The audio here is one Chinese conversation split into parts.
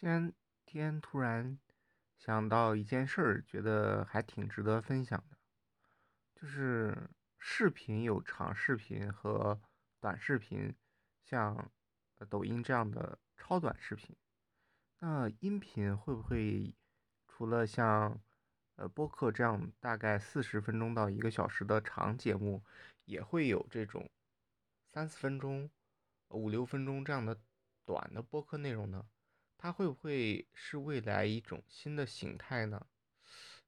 今天突然想到一件事儿，觉得还挺值得分享的，就是视频有长视频和短视频，像抖音这样的超短视频。那音频会不会除了像呃播客这样大概四十分钟到一个小时的长节目，也会有这种三四分钟、五六分钟这样的短的播客内容呢？它会不会是未来一种新的形态呢？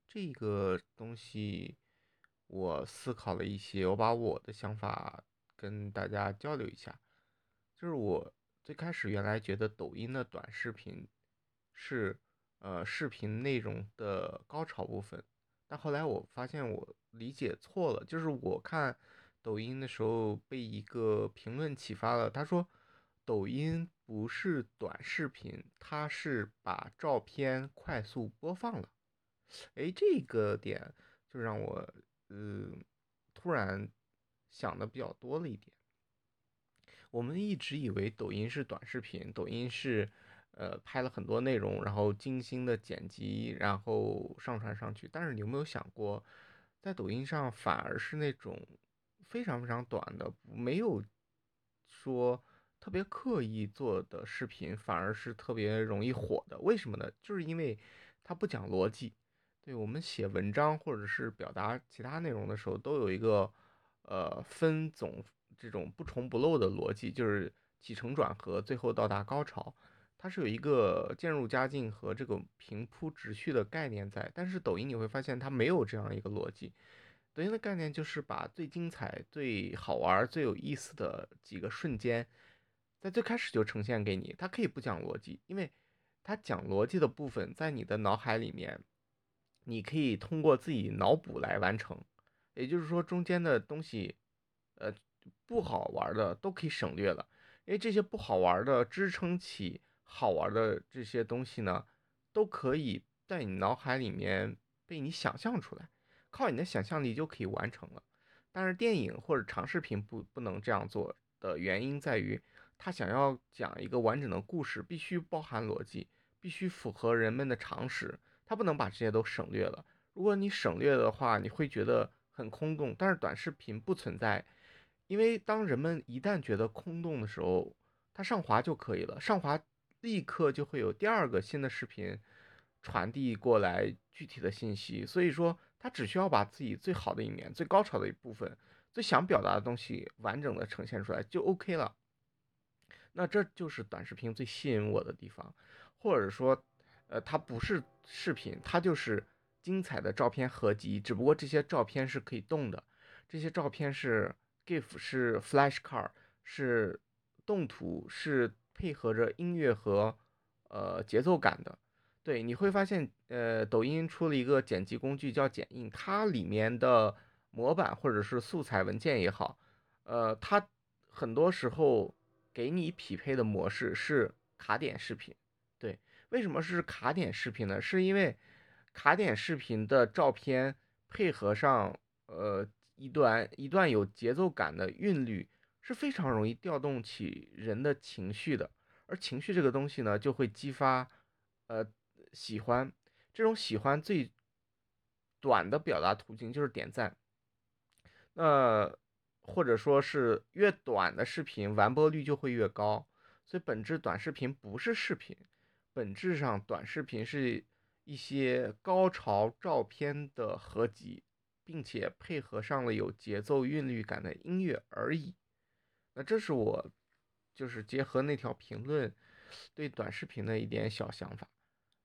这个东西我思考了一些，我把我的想法跟大家交流一下。就是我最开始原来觉得抖音的短视频是呃视频内容的高潮部分，但后来我发现我理解错了。就是我看抖音的时候被一个评论启发了，他说。抖音不是短视频，它是把照片快速播放了。哎，这个点就让我呃突然想的比较多了一点。我们一直以为抖音是短视频，抖音是呃拍了很多内容，然后精心的剪辑，然后上传上去。但是你有没有想过，在抖音上反而是那种非常非常短的，没有说。特别刻意做的视频反而是特别容易火的，为什么呢？就是因为它不讲逻辑。对我们写文章或者是表达其他内容的时候，都有一个呃分总这种不重不漏的逻辑，就是起承转合，最后到达高潮，它是有一个渐入佳境和这个平铺直叙的概念在。但是抖音你会发现它没有这样一个逻辑，抖音的概念就是把最精彩、最好玩、最有意思的几个瞬间。在最开始就呈现给你，它可以不讲逻辑，因为它讲逻辑的部分在你的脑海里面，你可以通过自己脑补来完成。也就是说，中间的东西，呃，不好玩的都可以省略了，因为这些不好玩的支撑起好玩的这些东西呢，都可以在你脑海里面被你想象出来，靠你的想象力就可以完成了。但是电影或者长视频不不能这样做的原因在于。他想要讲一个完整的故事，必须包含逻辑，必须符合人们的常识。他不能把这些都省略了。如果你省略的话，你会觉得很空洞。但是短视频不存在，因为当人们一旦觉得空洞的时候，他上滑就可以了，上滑立刻就会有第二个新的视频传递过来具体的信息。所以说，他只需要把自己最好的一面、最高潮的一部分、最想表达的东西完整的呈现出来就 OK 了。那这就是短视频最吸引我的地方，或者说，呃，它不是视频，它就是精彩的照片合集。只不过这些照片是可以动的，这些照片是 GIF，是 Flash Car，是动图，是配合着音乐和呃节奏感的。对，你会发现，呃，抖音出了一个剪辑工具叫剪映，它里面的模板或者是素材文件也好，呃，它很多时候。给你匹配的模式是卡点视频，对，为什么是卡点视频呢？是因为卡点视频的照片配合上呃一段一段有节奏感的韵律，是非常容易调动起人的情绪的。而情绪这个东西呢，就会激发呃喜欢，这种喜欢最短的表达途径就是点赞。那。或者说是越短的视频完播率就会越高，所以本质短视频不是视频，本质上短视频是一些高潮照片的合集，并且配合上了有节奏韵律感的音乐而已。那这是我就是结合那条评论对短视频的一点小想法。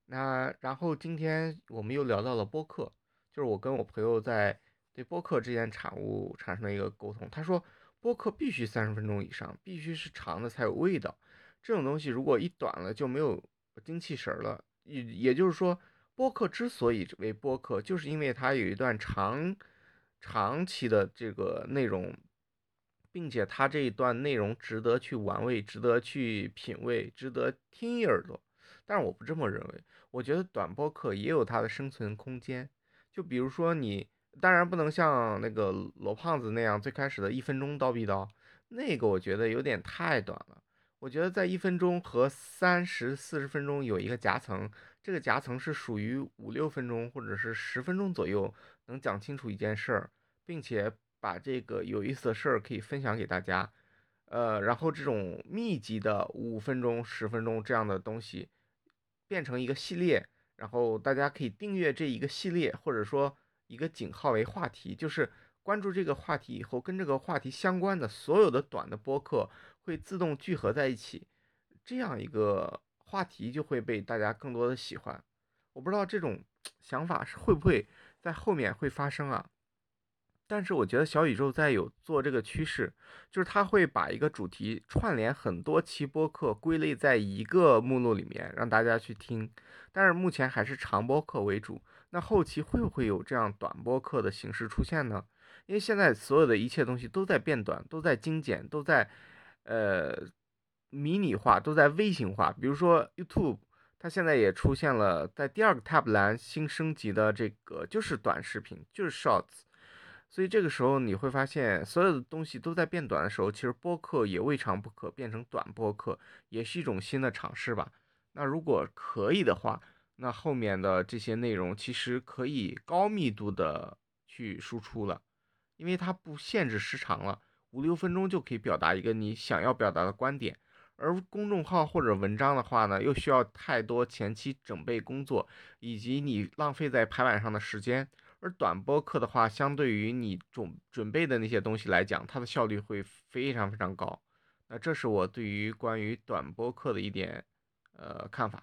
那然后今天我们又聊到了播客，就是我跟我朋友在。对播客这件产物产生了一个沟通，他说播客必须三十分钟以上，必须是长的才有味道。这种东西如果一短了就没有精气神了。也也就是说，播客之所以为播客，就是因为它有一段长长期的这个内容，并且它这一段内容值得去玩味，值得去品味，值得听一耳朵。但是我不这么认为，我觉得短播客也有它的生存空间。就比如说你。当然不能像那个罗胖子那样最开始的一分钟叨逼叨，那个我觉得有点太短了。我觉得在一分钟和三十四十分钟有一个夹层，这个夹层是属于五六分钟或者是十分钟左右能讲清楚一件事儿，并且把这个有意思的事儿可以分享给大家。呃，然后这种密集的五分钟、十分钟这样的东西变成一个系列，然后大家可以订阅这一个系列，或者说一个井号为话题，就是关注这个话题以后，跟这个话题相关的所有的短的播客会自动聚合在一起，这样一个话题就会被大家更多的喜欢。我不知道这种 想法是会不会在后面会发生啊？但是我觉得小宇宙在有做这个趋势，就是它会把一个主题串联很多期播客归类在一个目录里面，让大家去听。但是目前还是长播客为主。那后期会不会有这样短播客的形式出现呢？因为现在所有的一切东西都在变短，都在精简，都在呃迷你化，都在微型化。比如说 YouTube，它现在也出现了在第二个 tab 栏新升级的这个就是短视频，就是 Shorts。所以这个时候你会发现，所有的东西都在变短的时候，其实播客也未尝不可变成短播客，也是一种新的尝试吧。那如果可以的话，那后面的这些内容其实可以高密度的去输出了，因为它不限制时长了，五六分钟就可以表达一个你想要表达的观点。而公众号或者文章的话呢，又需要太多前期准备工作，以及你浪费在排版上的时间。而短播课的话，相对于你准准备的那些东西来讲，它的效率会非常非常高。那这是我对于关于短播课的一点呃看法。